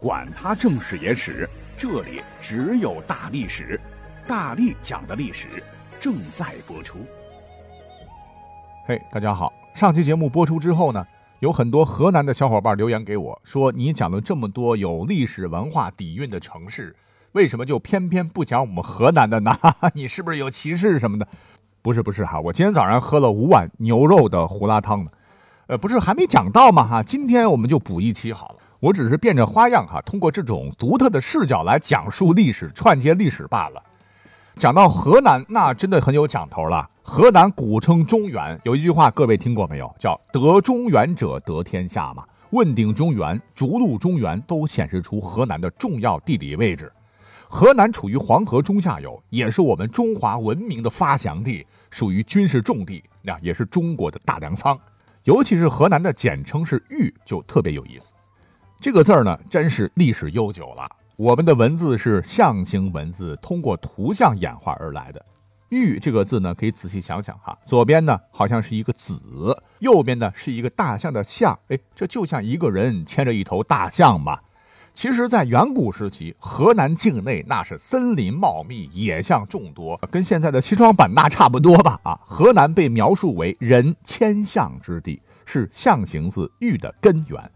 管他正史野史，这里只有大历史，大力讲的历史正在播出。嘿，大家好！上期节目播出之后呢，有很多河南的小伙伴留言给我，说你讲了这么多有历史文化底蕴的城市，为什么就偏偏不讲我们河南的呢？你是不是有歧视什么的？不是不是哈，我今天早上喝了五碗牛肉的胡辣汤呢，呃，不是还没讲到吗？哈，今天我们就补一期好了。我只是变着花样哈，通过这种独特的视角来讲述历史、串接历史罢了。讲到河南，那真的很有讲头了。河南古称中原，有一句话各位听过没有？叫“得中原者得天下”嘛。问鼎中原、逐鹿中原都显示出河南的重要地理位置。河南处于黄河中下游，也是我们中华文明的发祥地，属于军事重地，那也是中国的大粮仓。尤其是河南的简称是豫，就特别有意思。这个字儿呢，真是历史悠久了。我们的文字是象形文字，通过图像演化而来的。玉这个字呢，可以仔细想想哈，左边呢好像是一个子，右边呢是一个大象的象，哎，这就像一个人牵着一头大象嘛。其实，在远古时期，河南境内那是森林茂密，野象众多，跟现在的西双版纳差不多吧？啊，河南被描述为人迁象之地，是象形字玉的根源。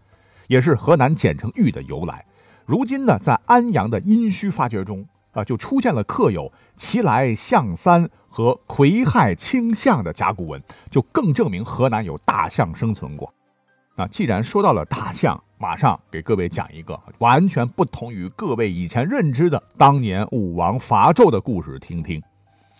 也是河南简称豫的由来。如今呢，在安阳的殷墟发掘中啊，就出现了刻有“其来象三”和“癸亥青象”的甲骨文，就更证明河南有大象生存过。那既然说到了大象，马上给各位讲一个完全不同于各位以前认知的当年武王伐纣的故事，听听。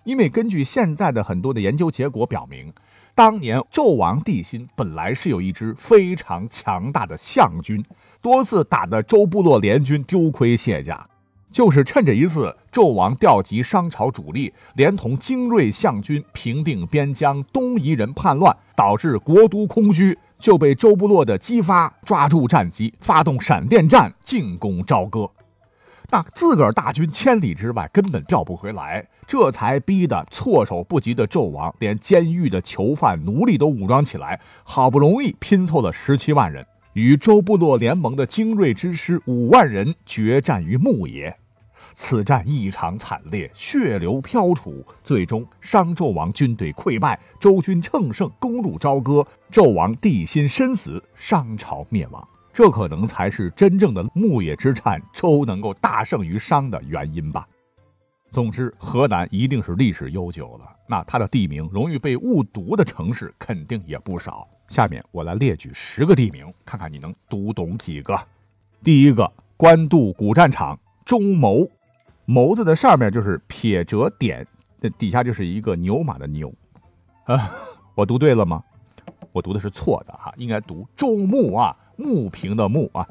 因为根据现在的很多的研究结果表明。当年纣王帝辛本来是有一支非常强大的象军，多次打得周部落联军丢盔卸甲，就是趁着一次纣王调集商朝主力，连同精锐象军平定边疆东夷人叛乱，导致国都空虚，就被周部落的姬发抓住战机，发动闪电战进攻朝歌。那自个儿大军千里之外，根本调不回来，这才逼得措手不及的纣王连监狱的囚犯、奴隶都武装起来，好不容易拼凑了十七万人，与周部落联盟的精锐之师五万人决战于牧野。此战异常惨烈，血流飘杵，最终商纣王军队溃败，周军乘胜攻入朝歌，纣王帝辛身死，商朝灭亡。这可能才是真正的牧野之战，周能够大胜于商的原因吧。总之，河南一定是历史悠久了，那它的地名容易被误读的城市肯定也不少。下面我来列举十个地名，看看你能读懂几个。第一个，官渡古战场中牟，牟字的上面就是撇折点，那底下就是一个牛马的牛。啊，我读对了吗？我读的是错的哈，应该读周牧啊。木平的木啊，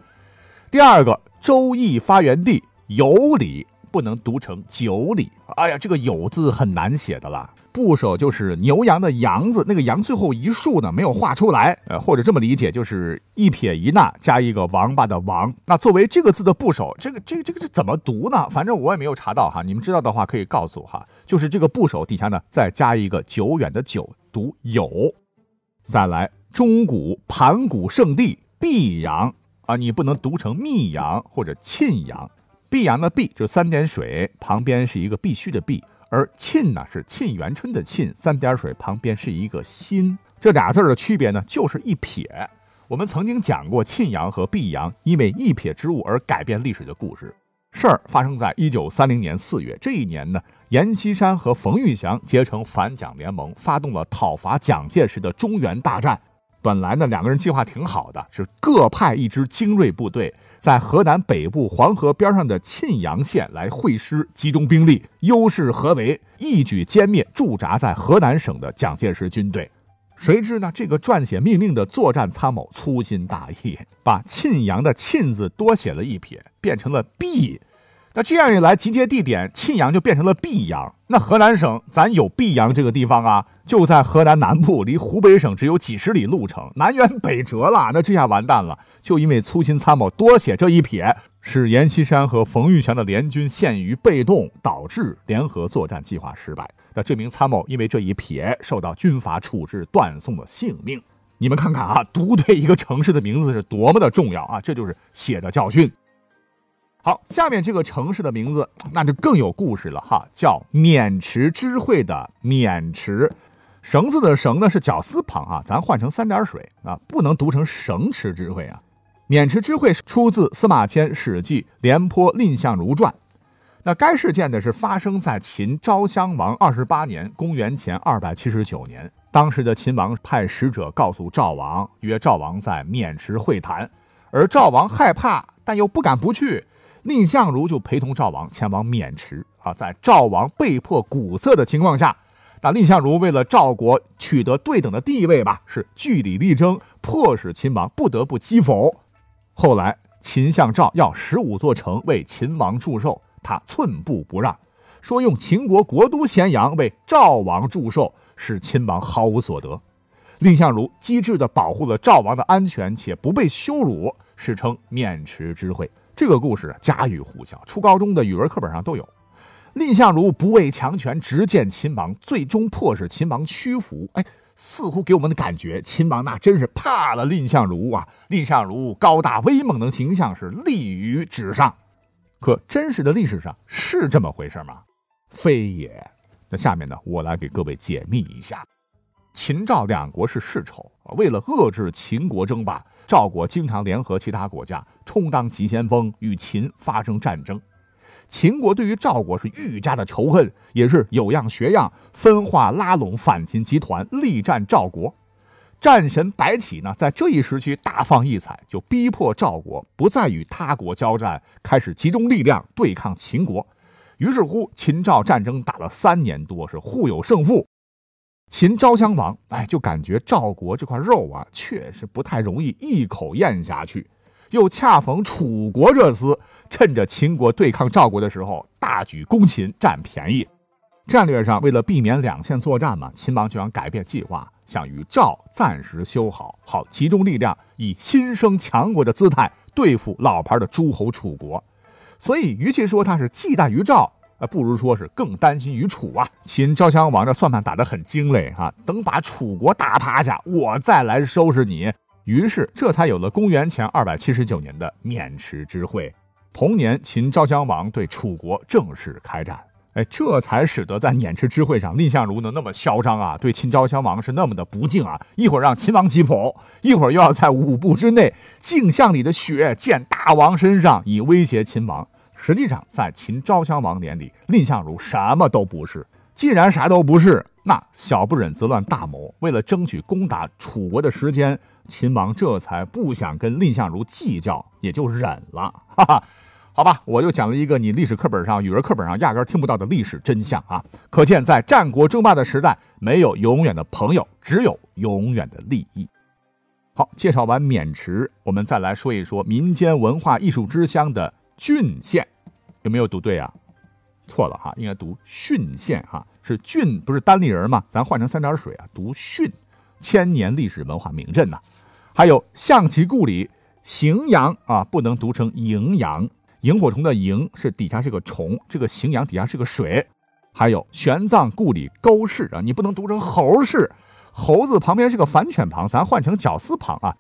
第二个周易发源地有里不能读成九里，哎呀，这个有字很难写的啦。部首就是牛羊的羊字，那个羊最后一竖呢没有画出来，呃，或者这么理解就是一撇一捺加一个王八的王。那作为这个字的部首，这个这个这个是怎么读呢？反正我也没有查到哈，你们知道的话可以告诉我哈。就是这个部首底下呢再加一个久远的久，读有。再来，中古盘古圣地。泌阳啊，你不能读成泌阳或者沁阳。泌阳的泌就是三点水旁边是一个必须的必，而沁呢是沁园春的沁，三点水旁边是一个心。这俩字的区别呢，就是一撇。我们曾经讲过沁阳和泌阳因为一撇之误而改变历史的故事。事儿发生在一九三零年四月，这一年呢，阎锡山和冯玉祥结成反蒋联盟，发动了讨伐蒋介石的中原大战。本来呢，两个人计划挺好的，是各派一支精锐部队，在河南北部黄河边上的沁阳县来会师，集中兵力，优势合围，一举歼灭驻扎在河南省的蒋介石军队。谁知呢，这个撰写命令的作战参谋粗心大意，把沁阳的沁字多写了一撇，变成了毕。那这样一来，集结地点沁阳就变成了泌阳。那河南省咱有泌阳这个地方啊，就在河南南部，离湖北省只有几十里路程，南辕北辙了。那这下完蛋了，就因为粗心参谋多写这一撇，使阎锡山和冯玉祥的联军陷于被动，导致联合作战计划失败。那这名参谋因为这一撇受到军阀处置，断送了性命。你们看看啊，读对一个城市的名字是多么的重要啊！这就是血的教训。好，下面这个城市的名字那就更有故事了哈，叫渑池知会的渑池，绳子的绳呢是绞丝旁啊，咱换成三点水啊，不能读成绳池知会啊。渑池知会出自司马迁《史记·廉颇蔺相如传》。那该事件呢是发生在秦昭襄王二十八年，公元前二百七十九年。当时的秦王派使者告诉赵王，约赵王在渑池会谈，而赵王害怕，但又不敢不去。蔺相如就陪同赵王前往渑池啊，在赵王被迫鼓瑟的情况下，那蔺相如为了赵国取得对等的地位吧，是据理力争，迫使秦王不得不击否。后来秦向赵要十五座城为秦王祝寿，他寸步不让，说用秦国国都咸阳为赵王祝寿，使秦王毫无所得。蔺相如机智地保护了赵王的安全，且不被羞辱，史称渑池之会。这个故事家喻户晓，初高中的语文课本上都有。蔺相如不畏强权，直谏秦王，最终迫使秦王屈服。哎，似乎给我们的感觉，秦王那真是怕了蔺相如啊！蔺相如高大威猛的形象是立于纸上，可真实的历史上是这么回事吗？非也。那下面呢，我来给各位解密一下。秦赵两国是世仇，为了遏制秦国争霸。赵国经常联合其他国家充当急先锋，与秦发生战争。秦国对于赵国是愈加的仇恨，也是有样学样，分化拉拢反秦集团，力战赵国。战神白起呢，在这一时期大放异彩，就逼迫赵国不再与他国交战，开始集中力量对抗秦国。于是乎，秦赵战争打了三年多，是互有胜负。秦昭襄王，哎，就感觉赵国这块肉啊，确实不太容易一口咽下去。又恰逢楚国这厮，趁着秦国对抗赵国的时候，大举攻秦，占便宜。战略上，为了避免两线作战嘛，秦王就想改变计划，想与赵暂时修好，好集中力量，以新生强国的姿态对付老牌的诸侯楚国。所以，与其说他是忌惮于赵。啊，不如说是更担心于楚啊！秦昭襄王这算盘打得很精嘞哈，等把楚国打趴下，我再来收拾你。于是这才有了公元前二百七十九年的渑池之会。同年，秦昭襄王对楚国正式开战，哎，这才使得在渑池之会上，蔺相如能那么嚣张啊，对秦昭襄王是那么的不敬啊！一会儿让秦王击否，一会儿又要在五步之内镜像里的血溅大王身上，以威胁秦王。实际上，在秦昭襄王眼里，蔺相如什么都不是。既然啥都不是，那小不忍则乱大谋。为了争取攻打楚国的时间，秦王这才不想跟蔺相如计较，也就忍了。哈哈，好吧，我就讲了一个你历史课本上、语文课本上压根听不到的历史真相啊！可见，在战国争霸的时代，没有永远的朋友，只有永远的利益。好，介绍完渑池，我们再来说一说民间文化艺术之乡的郡县。有没有读对啊？错了哈，应该读浚县哈，是郡不是单立人吗？咱换成三点水啊，读浚，千年历史文化名镇呐。还有象棋故里荥阳啊，不能读成荥阳，萤火虫的萤是底下是个虫，这个荥阳底下是个水。还有玄奘故里沟氏啊，你不能读成猴氏，猴子旁边是个反犬旁，咱换成绞丝旁啊。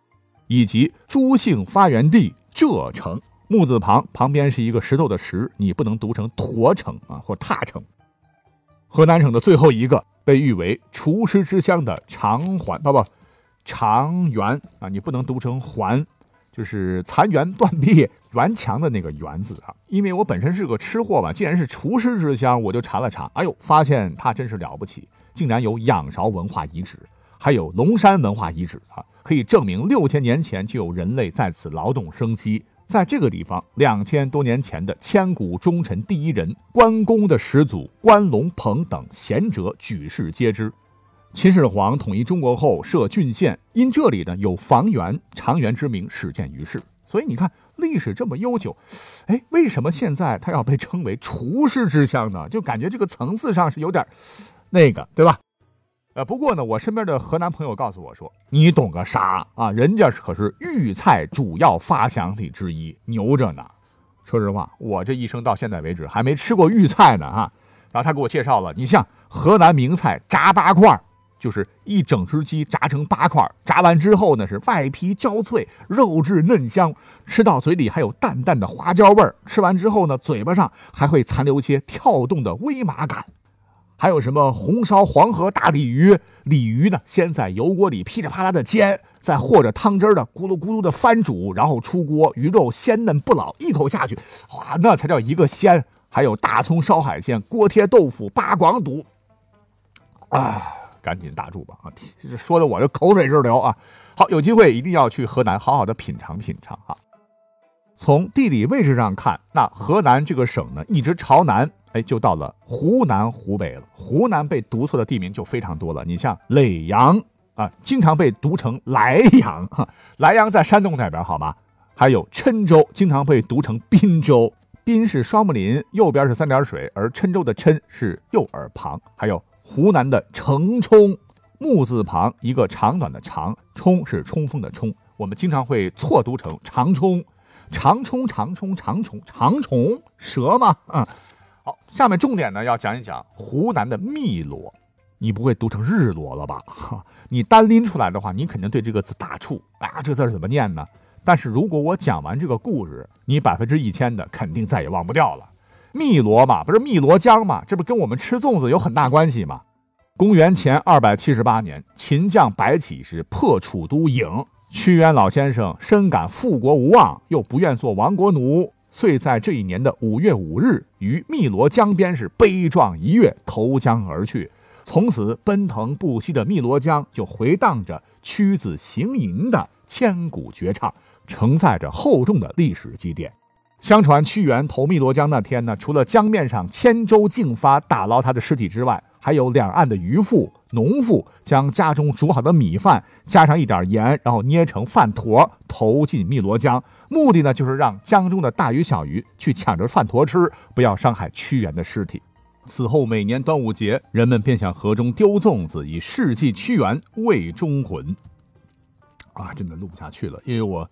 以及朱姓发源地浙城。木字旁旁边是一个石头的石，你不能读成驼城啊或踏城。河南省的最后一个被誉为厨师之乡的长垣，不不，长垣啊，你不能读成环，就是残垣断壁、垣墙的那个垣字啊。因为我本身是个吃货嘛，既然是厨师之乡，我就查了查，哎呦，发现它真是了不起，竟然有仰韶文化遗址，还有龙山文化遗址啊，可以证明六千年前就有人类在此劳动生息。在这个地方，两千多年前的千古忠臣第一人关公的始祖关龙鹏等贤者举世皆知。秦始皇统一中国后设郡县，因这里呢有房源、长垣之名，始建于世。所以你看，历史这么悠久，哎，为什么现在它要被称为厨师之乡呢？就感觉这个层次上是有点那个，对吧？呃，不过呢，我身边的河南朋友告诉我说：“你懂个啥啊？人家可是豫菜主要发祥地之一，牛着呢。”说实话，我这一生到现在为止还没吃过豫菜呢啊。然后他给我介绍了，你像河南名菜炸八块，就是一整只鸡炸成八块，炸完之后呢是外皮焦脆，肉质嫩香，吃到嘴里还有淡淡的花椒味儿。吃完之后呢，嘴巴上还会残留些跳动的微麻感。还有什么红烧黄河大鲤鱼？鲤鱼呢，先在油锅里噼里啪啦的煎，再和着汤汁的咕噜咕噜的翻煮，然后出锅，鱼肉鲜嫩不老，一口下去，哇，那才叫一个鲜！还有大葱烧海鲜、锅贴豆腐、八广肚，啊，赶紧打住吧啊！说的我这口水直流啊！好，有机会一定要去河南好好的品尝品尝啊！从地理位置上看，那河南这个省呢，一直朝南。哎，就到了湖南、湖北了。湖南被读错的地名就非常多了。你像耒阳啊，经常被读成莱阳，莱阳在山东那边，好吗？还有郴州，经常被读成滨州。滨是双木林，右边是三点水，而郴州的郴是右耳旁。还有湖南的澄冲，木字旁一个长短的长，冲是冲锋的冲，我们经常会错读成长冲，长虫长虫长虫长虫蛇吗？啊。好，下面重点呢要讲一讲湖南的汨罗，你不会读成日罗了吧？哈，你单拎出来的话，你肯定对这个字打怵啊，这字怎么念呢？但是如果我讲完这个故事，你百分之一千的肯定再也忘不掉了。汨罗嘛，不是汨罗江嘛，这不跟我们吃粽子有很大关系吗？公元前二百七十八年，秦将白起是破楚都郢，屈原老先生深感复国无望，又不愿做亡国奴。遂在这一年的五月五日，于汨罗江边是悲壮一跃，投江而去。从此，奔腾不息的汨罗江就回荡着屈子行吟的千古绝唱，承载着厚重的历史积淀。相传，屈原投汨罗江那天呢，除了江面上千舟竞发打捞他的尸体之外，还有两岸的渔妇、农妇将家中煮好的米饭加上一点盐，然后捏成饭坨投进汨罗江，目的呢就是让江中的大鱼小鱼去抢着饭坨吃，不要伤害屈原的尸体。此后每年端午节，人们便向河中丢粽子，以事祭屈原，慰忠魂。啊，真的录不下去了，因为我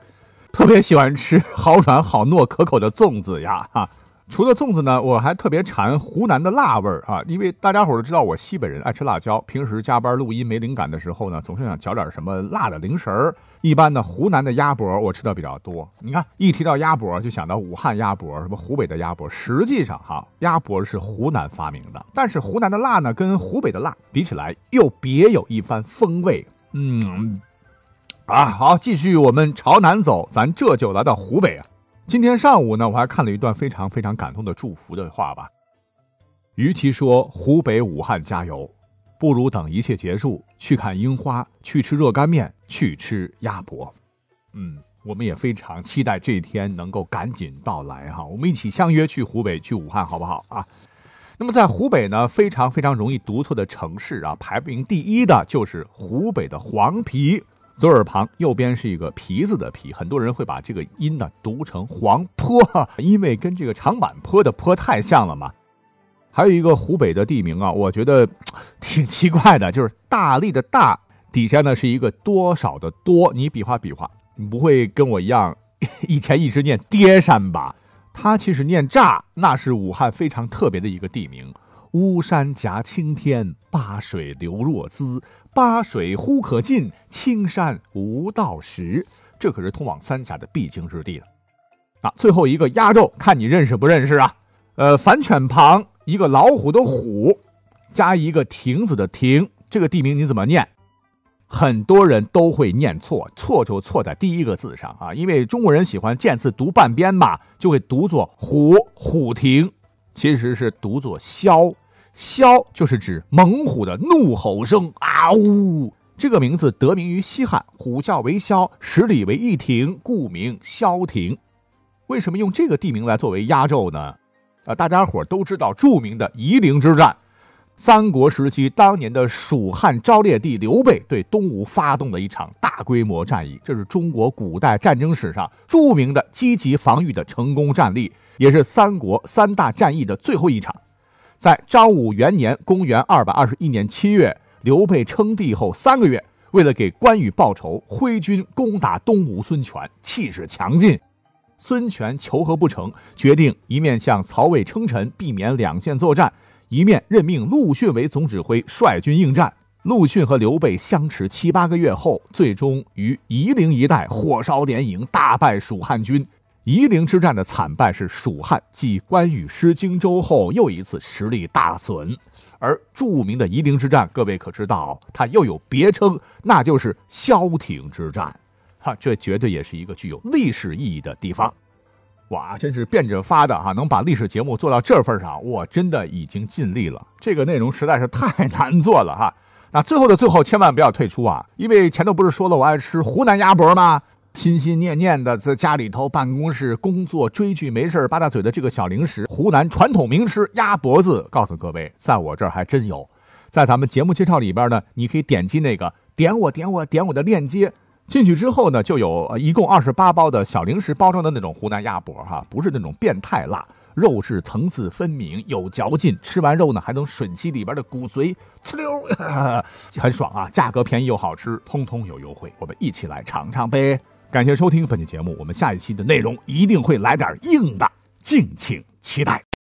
特别喜欢吃 好软好糯可口的粽子呀！哈。除了粽子呢，我还特别馋湖南的辣味儿啊！因为大家伙都知道我西北人爱吃辣椒，平时加班录音没灵感的时候呢，总是想嚼点什么辣的零食儿。一般呢，湖南的鸭脖我吃的比较多。你看，一提到鸭脖，就想到武汉鸭脖，什么湖北的鸭脖。实际上哈，鸭脖是湖南发明的，但是湖南的辣呢，跟湖北的辣比起来又别有一番风味。嗯，啊，好，继续我们朝南走，咱这就来到湖北啊。今天上午呢，我还看了一段非常非常感动的祝福的话吧。与其说湖北武汉加油，不如等一切结束，去看樱花，去吃热干面，去吃鸭脖。嗯，我们也非常期待这一天能够赶紧到来哈。我们一起相约去湖北，去武汉，好不好啊？那么在湖北呢，非常非常容易读错的城市啊，排名第一的就是湖北的黄陂。左耳旁右边是一个皮子的皮，很多人会把这个音呢读成黄坡，因为跟这个长坂坡的坡太像了嘛。还有一个湖北的地名啊，我觉得挺奇怪的，就是大力的大底下呢是一个多少的多，你比划比划，你不会跟我一样 以前一直念爹山吧？它其实念炸，那是武汉非常特别的一个地名。巫山夹青天，巴水流若兹。巴水忽可进，青山无道时。这可是通往三峡的必经之地了。啊，最后一个压轴，看你认识不认识啊？呃，反犬旁一个老虎的虎，加一个亭子的亭，这个地名你怎么念？很多人都会念错，错就错在第一个字上啊，因为中国人喜欢见字读半边嘛，就会读作虎虎亭，其实是读作萧。枭就是指猛虎的怒吼声啊呜！这个名字得名于西汉，虎啸为萧，十里为一亭，故名萧亭。为什么用这个地名来作为压轴呢？啊，大家伙都知道著名的夷陵之战，三国时期当年的蜀汉昭烈帝刘备对东吴发动的一场大规模战役，这是中国古代战争史上著名的积极防御的成功战例，也是三国三大战役的最后一场。在张武元年（公元二百二十一年七月），刘备称帝后三个月，为了给关羽报仇，挥军攻打东吴孙权，气势强劲。孙权求和不成，决定一面向曹魏称臣，避免两线作战；一面任命陆逊为总指挥，率军应战。陆逊和刘备相持七八个月后，最终于夷陵一带火烧连营，大败蜀汉军。夷陵之战的惨败是蜀汉继关羽失荆州后又一次实力大损。而著名的夷陵之战，各位可知道，它又有别称，那就是萧亭之战。哈，这绝对也是一个具有历史意义的地方。哇，真是变着法的哈，能把历史节目做到这份上，我真的已经尽力了。这个内容实在是太难做了哈。那最后的最后，千万不要退出啊！因为前头不是说了我爱吃湖南鸭脖吗？心心念念的在家里头办公室工作追剧没事八大嘴的这个小零食，湖南传统名吃鸭脖子，告诉各位，在我这儿还真有。在咱们节目介绍里边呢，你可以点击那个点我点我点我的链接，进去之后呢，就有一共二十八包的小零食包装的那种湖南鸭脖哈，不是那种变态辣。肉质层次分明，有嚼劲，吃完肉呢还能吮吸里边的骨髓，呲溜，很爽啊！价格便宜又好吃，通通有优惠，我们一起来尝尝呗！感谢收听本期节目，我们下一期的内容一定会来点硬的，敬请期待。